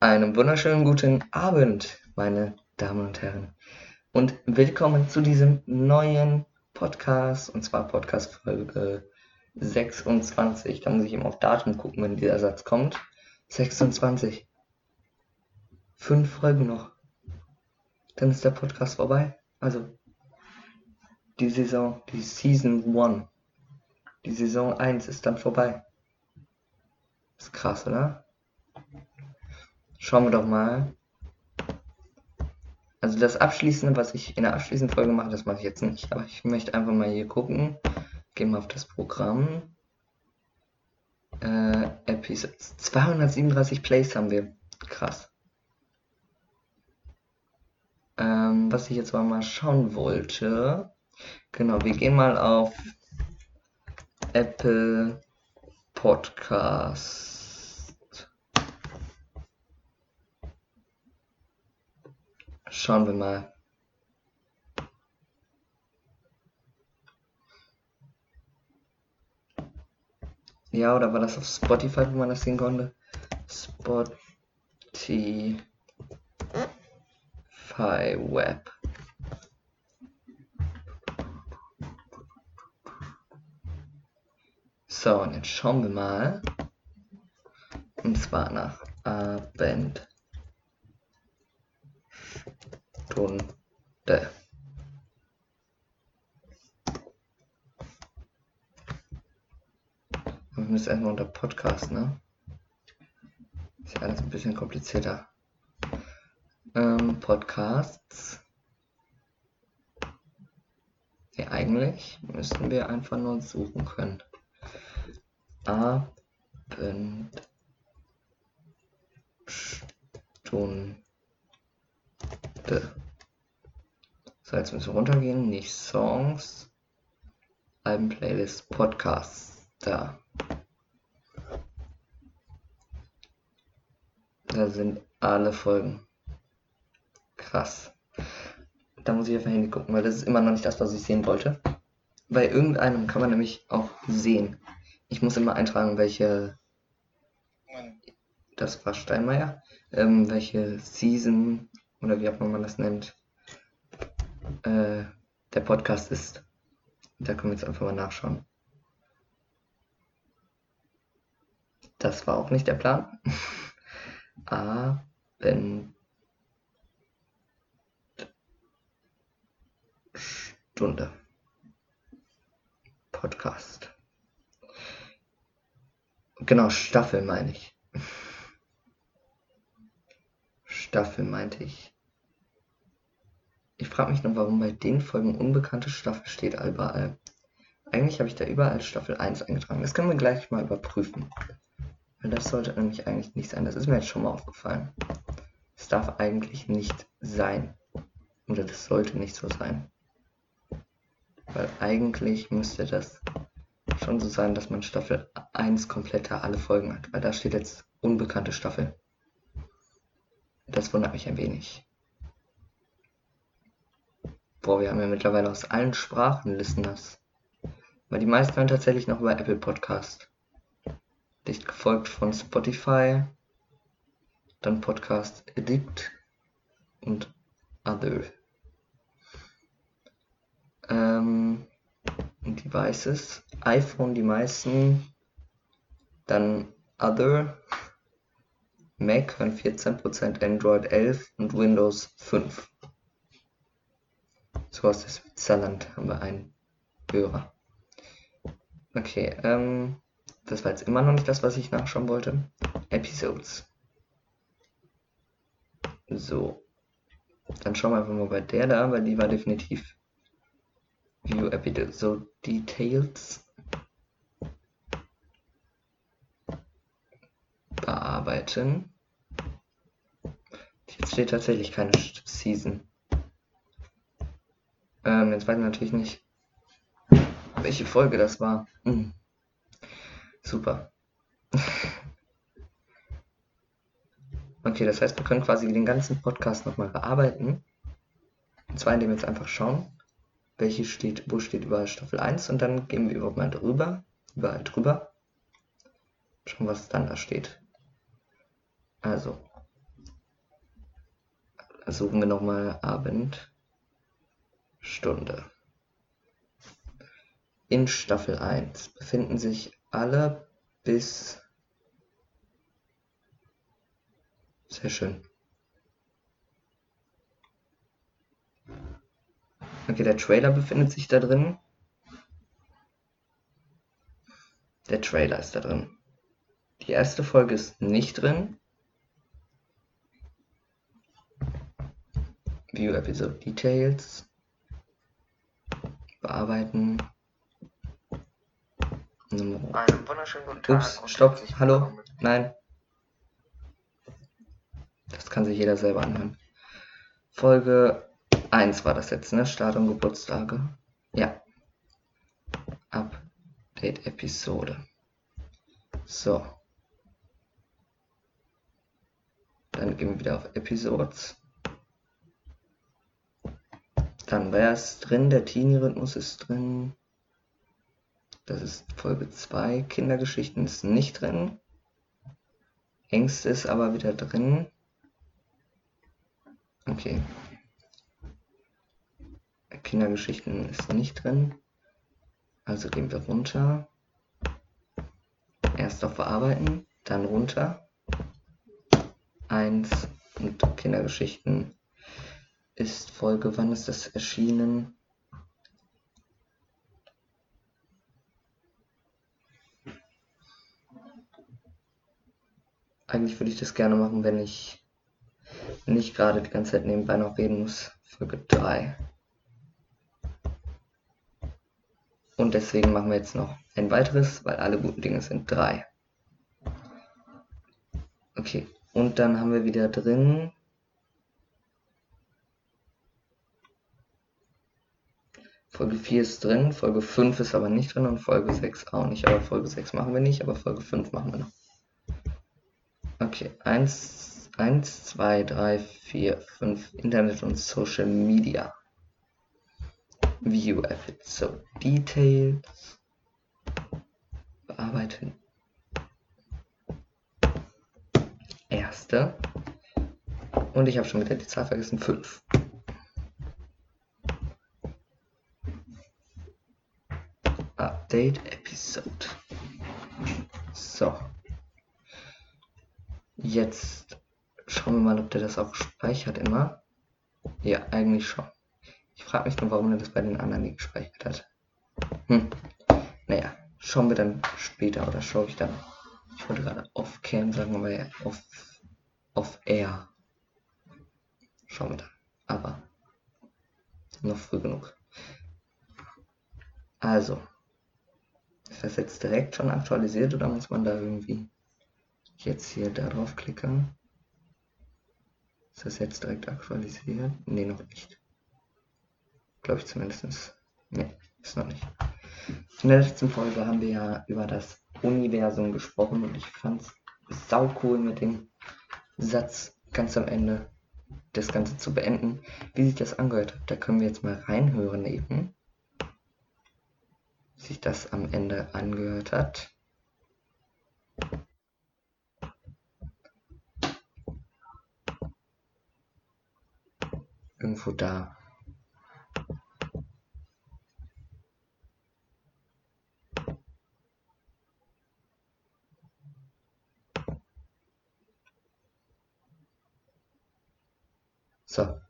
Einen wunderschönen guten Abend, meine Damen und Herren. Und willkommen zu diesem neuen Podcast, und zwar Podcast Folge 26. Da muss ich eben auf Datum gucken, wenn dieser Satz kommt. 26. Fünf Folgen noch. Dann ist der Podcast vorbei. Also, die Saison, die Season 1. Die Saison 1 ist dann vorbei. Ist krass, oder? Schauen wir doch mal. Also das Abschließende, was ich in der abschließenden Folge mache, das mache ich jetzt nicht. Aber ich möchte einfach mal hier gucken. Gehen wir auf das Programm. Äh, Episodes. 237 Plays haben wir. Krass. Ähm, was ich jetzt mal schauen wollte. Genau, wir gehen mal auf Apple Podcast. Schauen wir mal. Ja, oder war das auf Spotify, wo man das sehen konnte? Spotify Web. So, und jetzt schauen wir mal. Und zwar nach Abend. Stunde. Wir müssen erstmal unter Podcast, ne? Ist ja alles ein bisschen komplizierter. Ähm, Podcasts. Ja, eigentlich müssten wir einfach nur suchen können. Abendstunde. So, jetzt müssen wir runtergehen. Nicht Songs. Alben-Playlist, Podcasts. Da. Da sind alle Folgen. Krass. Da muss ich auf mein Handy gucken, weil das ist immer noch nicht das, was ich sehen wollte. Bei irgendeinem kann man nämlich auch sehen. Ich muss immer eintragen, welche. Das war Steinmeier. Ähm, welche Season oder wie auch immer man das nennt, äh, der Podcast ist. Da können wir jetzt einfach mal nachschauen. Das war auch nicht der Plan. Abend. Stunde. Podcast. Genau, Staffel meine ich. Staffel meinte ich. Ich frage mich nur, warum bei den Folgen unbekannte Staffel steht überall. Eigentlich habe ich da überall Staffel 1 eingetragen. Das können wir gleich mal überprüfen. Weil das sollte nämlich eigentlich nicht sein. Das ist mir jetzt schon mal aufgefallen. Es darf eigentlich nicht sein. Oder das sollte nicht so sein. Weil eigentlich müsste das schon so sein, dass man Staffel 1 komplett alle Folgen hat. Weil da steht jetzt unbekannte Staffel. Das wundert mich ein wenig. Boah, wir haben ja mittlerweile aus allen Sprachen Listeners. Weil die meisten hören tatsächlich noch über Apple Podcast. Dicht gefolgt von Spotify, dann Podcast Addict und Other. Ähm, Devices, iPhone die meisten, dann Other, Mac hören 14%, Android 11 und Windows 5. So aus Switzerland haben wir einen Hörer. Okay, ähm, das war jetzt immer noch nicht das, was ich nachschauen wollte. Episodes. So. Dann schauen wir einfach mal bei der da, weil die war definitiv View Episode Details. Bearbeiten. Jetzt steht tatsächlich keine Season. Jetzt weiß ich natürlich nicht, welche Folge das war. Hm. Super. okay, das heißt, wir können quasi den ganzen Podcast nochmal bearbeiten. Und zwar indem wir jetzt einfach schauen, welche steht, wo steht überall Staffel 1 und dann gehen wir überhaupt mal drüber, überall drüber. Schauen, was dann da steht. Also, suchen wir nochmal Abendstunde. In Staffel 1 befinden sich alle bis sehr schön. Okay, der Trailer befindet sich da drin. Der Trailer ist da drin. Die erste Folge ist nicht drin. View Episode Details. Bearbeiten. Einen wunderschönen guten Tag. Ups, stopp, hallo, nein. Das kann sich jeder selber anhören. Folge 1 war das jetzt, ne? Start und Geburtstage. Ja. Update-Episode. So. Dann gehen wir wieder auf Episodes. Dann wäre es drin, der Teenie-Rhythmus ist drin. Das ist Folge 2. Kindergeschichten ist nicht drin. Ängste ist aber wieder drin. Okay. Kindergeschichten ist nicht drin. Also gehen wir runter. Erst auf Bearbeiten, dann runter. 1 und Kindergeschichten ist Folge, wann ist das erschienen? Eigentlich würde ich das gerne machen, wenn ich nicht gerade die ganze Zeit nebenbei noch reden muss. Folge 3. Und deswegen machen wir jetzt noch ein weiteres, weil alle guten Dinge sind 3. Okay, und dann haben wir wieder drin Folge 4 ist drin, Folge 5 ist aber nicht drin und Folge 6 auch nicht. Aber Folge 6 machen wir nicht, aber Folge 5 machen wir noch. Okay, 1, 1 2, 3, 4, 5 Internet und Social Media. View Episode Details. Bearbeiten. Erste. Und ich habe schon wieder die Zahl vergessen. 5. Update Episode. So. Jetzt schauen wir mal, ob der das auch speichert immer. Ja, eigentlich schon. Ich frage mich nur, warum er das bei den anderen nicht gespeichert hat. Hm. Naja, schauen wir dann später oder schaue ich dann. Ich wollte gerade off-cam sagen, aber ja, off, off-air. Schauen wir dann. Aber noch früh genug. Also, ist das jetzt direkt schon aktualisiert oder muss man da irgendwie jetzt hier darauf klicken. Ist das jetzt direkt aktualisiert? Ne, noch nicht. Glaube ich zumindest. Ne, ist noch nicht. In der letzten Folge haben wir ja über das Universum gesprochen und ich fand es sau cool mit dem Satz ganz am Ende das Ganze zu beenden. Wie sich das angehört hat, da können wir jetzt mal reinhören eben. Sich das am Ende angehört hat. irgendwo da. So.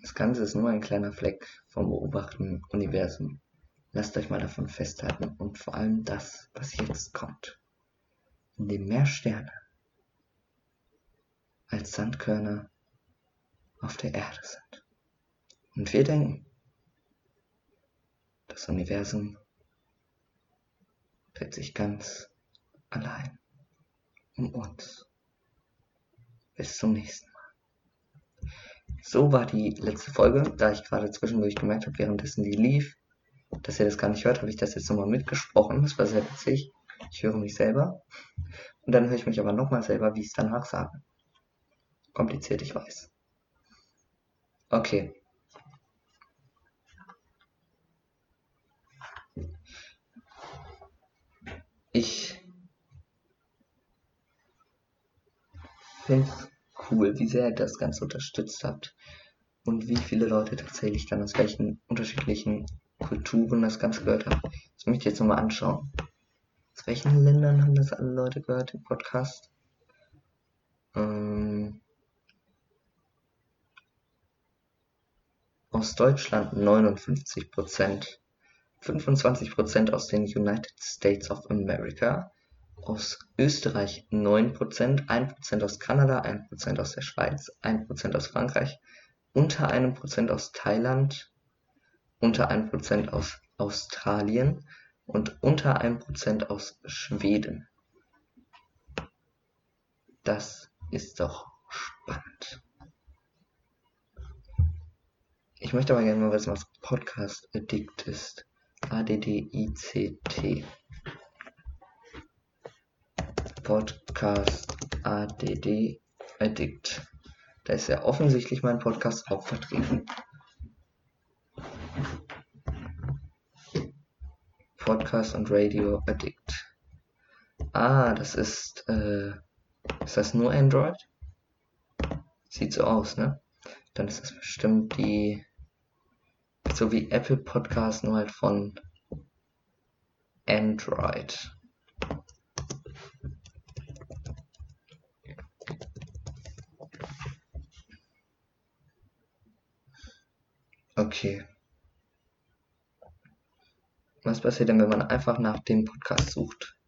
Das Ganze ist nur ein kleiner Fleck vom beobachten Universum. Lasst euch mal davon festhalten und vor allem das, was jetzt kommt, in dem mehr Sterne als Sandkörner auf der Erde sind. Und wir denken, das Universum dreht sich ganz allein um uns. Bis zum nächsten. So war die letzte Folge, da ich gerade zwischendurch gemerkt habe, währenddessen die lief, dass ihr das gar nicht hört, habe ich das jetzt nochmal mitgesprochen. Das war sehr witzig. Ich höre mich selber. Und dann höre ich mich aber nochmal selber, wie ich es danach sage. Kompliziert, ich weiß. Okay. Ich finde cool, wie sehr ihr das Ganze unterstützt habt und wie viele Leute tatsächlich dann aus welchen unterschiedlichen Kulturen das Ganze gehört haben. Das möchte ich jetzt nochmal anschauen. Aus welchen Ländern haben das alle Leute gehört im Podcast? Ähm, aus Deutschland 59 Prozent, 25 Prozent aus den United States of America, aus Österreich 9 Prozent, 1 Prozent aus Kanada, 1 Prozent aus der Schweiz, 1 Prozent aus Frankreich, unter einem Prozent aus Thailand, unter einem Prozent aus Australien und unter einem Prozent aus Schweden. Das ist doch spannend. Ich möchte aber gerne mal wissen, was Podcast Addict ist. A-D-D-I-C-T. Podcast ADD Addict. Da ist ja offensichtlich mein Podcast auch vertreten. Podcast und Radio Addict. Ah, das ist, äh, ist das nur Android? Sieht so aus, ne? Dann ist das bestimmt die, so wie Apple Podcast, nur halt von Android. Okay. Was passiert denn, wenn man einfach nach dem Podcast sucht?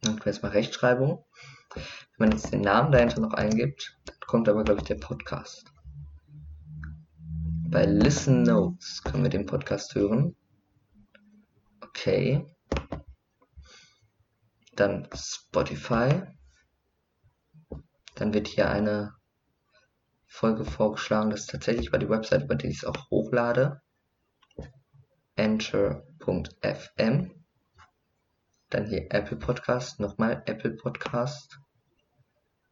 Dann jetzt mal Rechtschreibung. Wenn man jetzt den Namen dahinter noch eingibt, dann kommt aber, glaube ich, der Podcast. Bei Listen Notes können wir den Podcast hören. Okay. Dann Spotify. Dann wird hier eine Folge vorgeschlagen. Das ist tatsächlich bei die Website, über die ich es auch hochlade. Enter.fm. Dann hier Apple Podcast, nochmal Apple Podcast.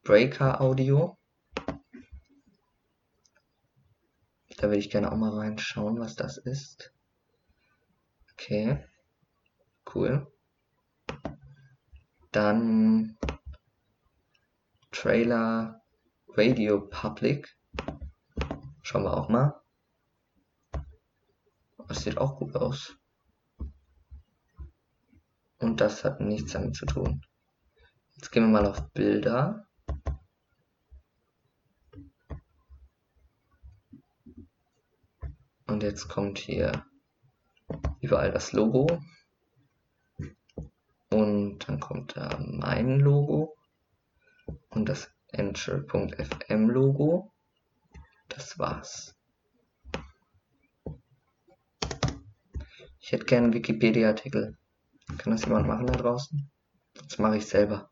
Breaker Audio. Da würde ich gerne auch mal reinschauen, was das ist. Okay. Cool. Dann Trailer Radio Public. Schauen wir auch mal. Das sieht auch gut aus. Und das hat nichts damit zu tun. Jetzt gehen wir mal auf Bilder. Und jetzt kommt hier überall das Logo. Und dann kommt da mein Logo und das Enter.fm Logo. Das war's. Ich hätte gerne einen Wikipedia-Artikel. Kann das jemand machen da draußen? Das mache ich selber.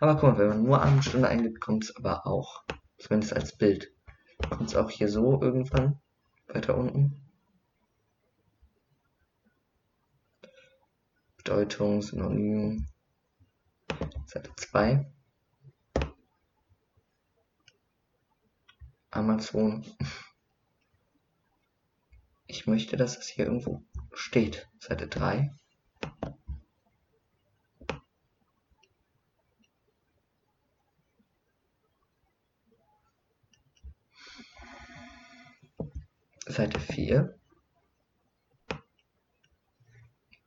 Aber guck mal, wenn man nur eine Stunde eingibt, kommt es aber auch. Zumindest als Bild. Kommt es auch hier so irgendwann weiter unten. Bedeutung, Synonym. Seite 2. Amazon. Ich möchte, dass es hier irgendwo steht. Seite 3. Seite 4.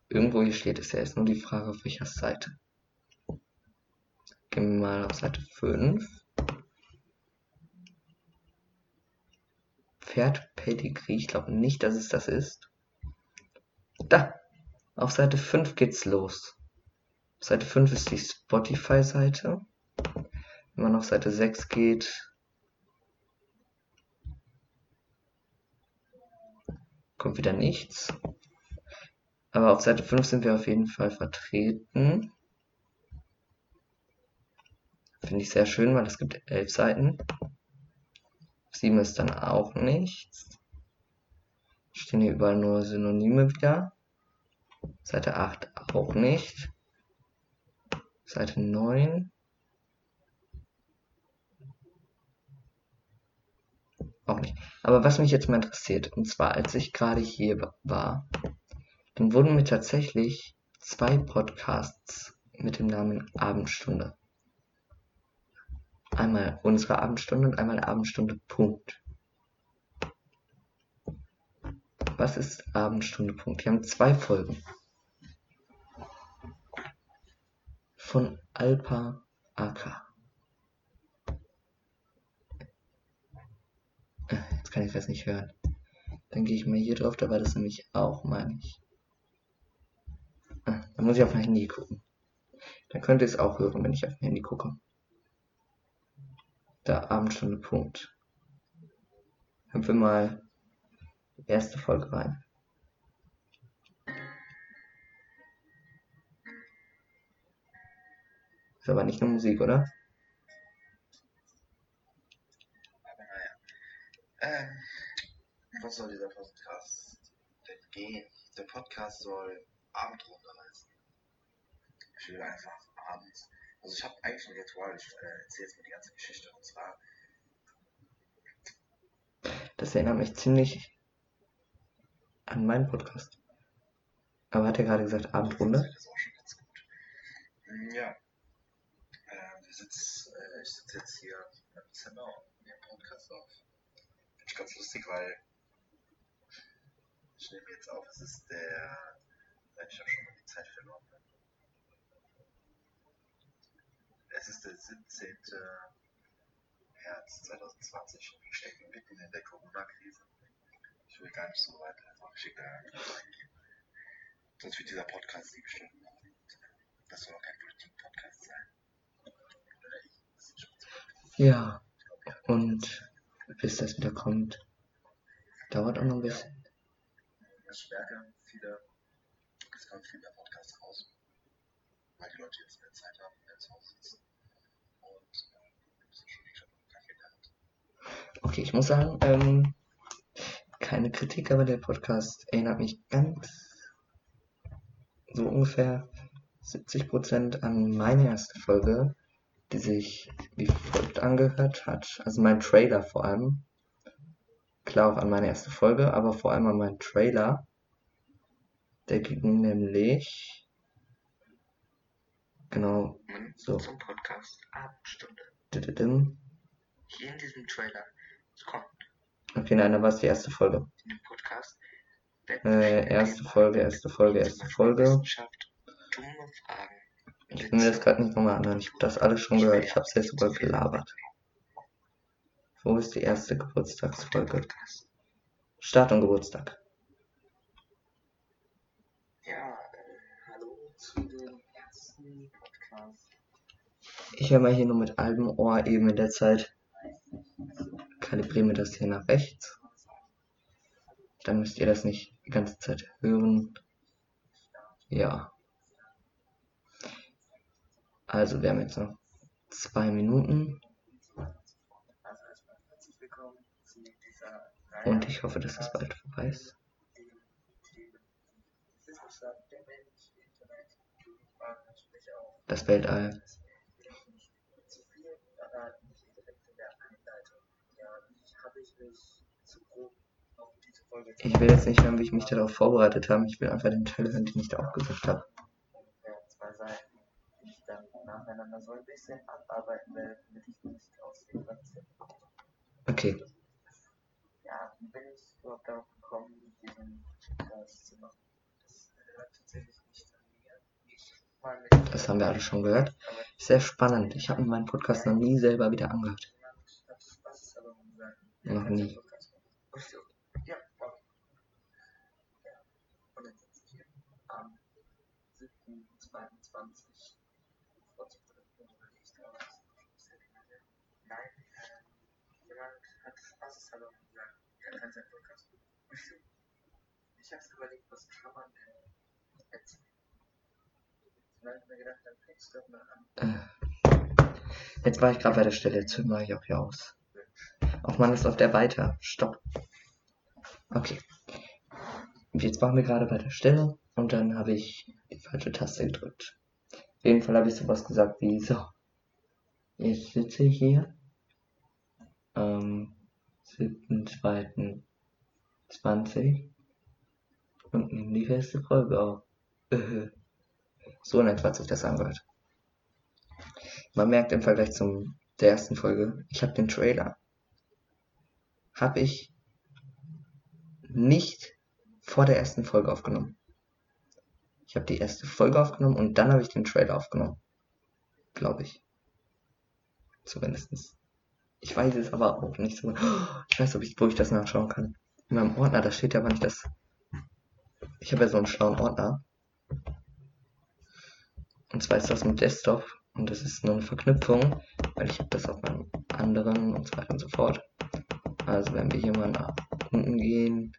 Irgendwo hier steht es ja, ist nur die Frage, auf welcher Seite. Gehen wir mal auf Seite 5. Pferd Pedigree. Ich glaube nicht, dass es das ist. Da! Auf Seite 5 geht's los. Seite 5 ist die Spotify-Seite. Wenn man auf Seite 6 geht, kommt wieder nichts. Aber auf Seite 5 sind wir auf jeden Fall vertreten. Finde ich sehr schön, weil es gibt elf Seiten. 7 ist dann auch nichts. Stehen hier überall nur Synonyme wieder. Seite 8 auch nicht. Seite 9. auch nicht. Aber was mich jetzt mal interessiert, und zwar als ich gerade hier war, dann wurden mir tatsächlich zwei Podcasts mit dem Namen Abendstunde. Einmal unsere Abendstunde und einmal Abendstunde Punkt. Was ist Abendstunde Punkt? Die haben zwei Folgen. Von Alpa AK. Äh, jetzt kann ich das nicht hören. Dann gehe ich mal hier drauf, da war das nämlich auch, meine ich. Ah, da muss ich auf mein Handy gucken. Dann könnt ihr es auch hören, wenn ich auf mein Handy gucke. Da Abendstunde Punkt. Hören wir mal die erste Folge rein. Ist aber nicht nur Musik, oder? Aber naja. Ähm, was soll dieser Podcast denn gehen? Der Podcast soll Abendrunde heißen. Ich will einfach abends. Also ich habe eigentlich ein Ritual, ich äh, erzähle jetzt mal die ganze Geschichte. Und zwar, Das erinnert mich ziemlich an meinen Podcast. Aber hat er gerade gesagt Abendrunde? Das ist auch schon ganz gut. Mm, Ja. Äh, wir sitz, äh, ich sitze jetzt hier im Zimmer und nehme Podcast auf. Finde ich ganz lustig, weil ich nehme jetzt auf, es ist der. Ich habe schon mal die Zeit verloren. ne? Es ist der 17. März 2020 und wir stecken mitten in der Corona-Krise. Ich will gar nicht so weit einfach schicker eingehen. Sonst wird dieser Podcast sieben Stunden lang. Das soll auch kein Politik-Podcast sein. Ja. Und bis das wieder kommt, dauert auch noch ein bisschen. Ich merke, viele, es kommen viel mehr Podcasts raus, weil die Leute jetzt mehr Zeit haben, mehr zu Hause sitzen. Und äh, das ist schon nicht schon Kaffee in der Hand. Okay, ich muss sagen, ähm, keine Kritik, aber der Podcast erinnert mich ganz so ungefähr 70% an meine erste Folge, die sich wie folgt angehört hat. Also mein Trailer vor allem. Klar auch an meine erste Folge, aber vor allem an meinen Trailer. Der ging nämlich genau so. Zum Podcast Abendstunde. Hier in diesem Trailer kommt Okay, nein, da war es die erste Folge. dem Podcast Äh, erste Folge, erste Folge, erste Folge. Ich will mir das gerade nicht nochmal anhören. Ich habe das alles schon gehört. Ich habe es jetzt sogar gelabert. Wo ist die erste Geburtstagsfolge? Start und Geburtstag. Ja, äh, hallo zu dem ersten Podcast. Ich höre mal hier nur mit halbem Ohr eben in der Zeit. Kalibriere mir das hier nach rechts. Dann müsst ihr das nicht die ganze Zeit hören. Ja. Also wir haben jetzt noch zwei Minuten und ich hoffe, dass das bald vorbei ist. die Themen Wissenschaft, der Mensch, Internet, dumme Fragen natürlich auch. Das Weltall. Ich will nicht zu viel verraten, hier direkt in der Einleitung. Ja, wie habe ich will jetzt nicht hören, wie ich mich darauf vorbereitet habe. Ich will einfach den Teil hören, den ich da auch gesagt habe. Okay. Ja, wie bin ich überhaupt darauf gekommen, diesen Podcast zu machen? Das gehört tatsächlich nicht an mir. Ich mal mit Das haben wir alle schon gehört. Sehr spannend. Ich habe mir meinen Podcast noch nie selber wieder angehört. jemand hat Spaß aber gesagt. Noch nie. Ach so. Ja, okay. Ja. Und dann sitze ich hier am 7.22. vor zu dritt und überlege da was. Nein, äh, er. Ich habe überlegt, was kann man denn erzählen? Dann habe ich mir gedacht, dann fängst du mal an. Äh, Jetzt war ich gerade bei der Stelle. Jetzt mache ich auch hier aus. Ach man, ist auf der weiter. Stopp. Okay. Jetzt waren wir gerade bei der Stelle und dann habe ich die falsche Taste gedrückt. Auf jeden Fall habe ich sowas gesagt wie so. Jetzt sitze ich hier. Ähm, 7.2.20 und nehmen die erste Folge auf. so in etwa hat sich das angehört. Man merkt im Vergleich zum der ersten Folge, ich habe den Trailer, habe ich nicht vor der ersten Folge aufgenommen. Ich habe die erste Folge aufgenommen und dann habe ich den Trailer aufgenommen. Glaube ich. Zumindestens. Ich weiß es aber auch nicht so. Ich weiß, ob ich, wo ich das nachschauen kann. In meinem Ordner, da steht ja aber nicht das. Ich habe ja so einen schlauen Ordner. Und zwar ist das mit Desktop und das ist nur eine Verknüpfung, weil ich habe das auf meinem anderen und so weiter und so fort. Also wenn wir hier mal nach unten gehen,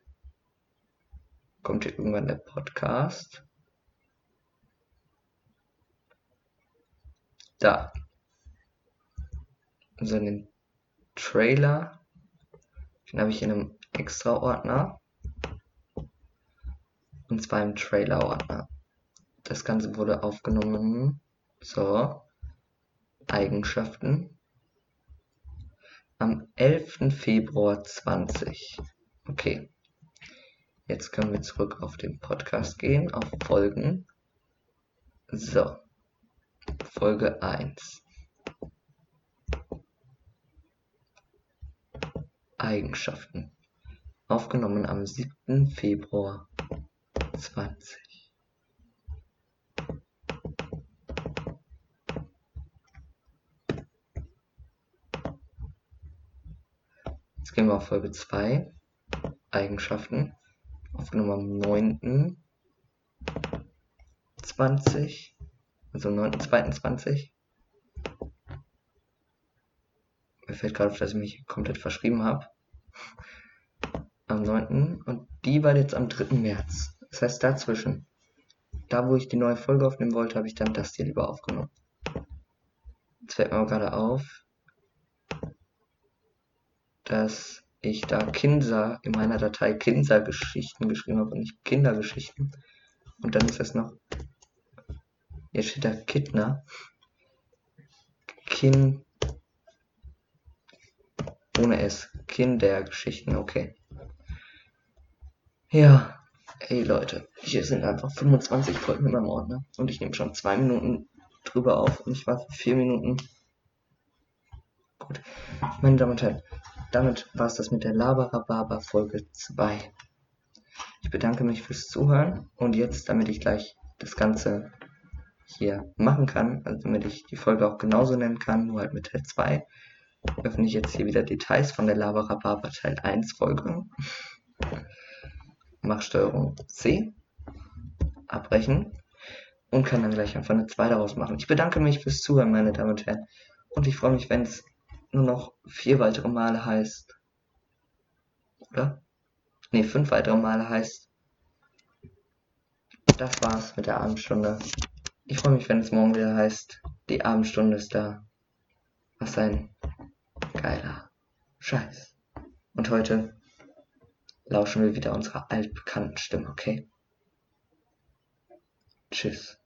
kommt hier irgendwann der Podcast. Da. Also den Trailer, den habe ich in einem extra Ordner. Und zwar im Trailer Ordner. Das Ganze wurde aufgenommen. So. Eigenschaften. Am 11. Februar 20. Okay. Jetzt können wir zurück auf den Podcast gehen, auf Folgen. So. Folge 1. Eigenschaften. Aufgenommen am 7. Februar 20. Jetzt gehen wir auf Folge 2. Eigenschaften. Aufgenommen am 9. 20. Also 9.2.20. Mir fällt gerade auf, dass ich mich komplett verschrieben habe. Am 9. Und die war jetzt am 3. März. Das heißt dazwischen. Da, wo ich die neue Folge aufnehmen wollte, habe ich dann das hier lieber aufgenommen. Jetzt fällt mir aber gerade auf, dass ich da Kinsa in meiner Datei Kinsa-Geschichten geschrieben habe und nicht Kindergeschichten. Und dann ist das noch. Hier steht da Kittner. Kin ohne S. Kindergeschichten, okay. Ja, ey Leute, hier sind einfach 25 Folgen in meinem Ordner und ich nehme schon zwei Minuten drüber auf und ich war für vier Minuten. Gut, meine Damen und Herren, damit war es das mit der Labarababa Folge 2. Ich bedanke mich fürs Zuhören und jetzt, damit ich gleich das Ganze hier machen kann, also damit ich die Folge auch genauso nennen kann, nur halt mit Teil 2, öffne ich jetzt hier wieder Details von der Labarababa Teil 1 Folge. Mach Steuerung C, abbrechen und kann dann gleich einfach eine 2 daraus machen. Ich bedanke mich fürs Zuhören, meine Damen und Herren. Und ich freue mich, wenn es nur noch vier weitere Male heißt. Oder? Ne, fünf weitere Male heißt. Das war's mit der Abendstunde. Ich freue mich, wenn es morgen wieder heißt, die Abendstunde ist da. Was ein Geiler Scheiß. Und heute lauschen wir wieder unserer altbekannten Stimme, okay? Tschüss.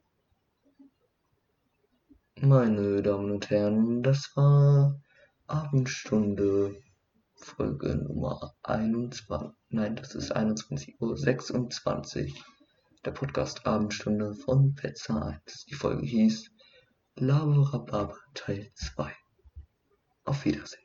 Meine Damen und Herren, das war Abendstunde Folge Nummer 21. Nein, das ist 21.26 Uhr 26. Der Podcast Abendstunde von Petzer 1. Die Folge hieß Laborababa Teil 2. Auf Wiedersehen.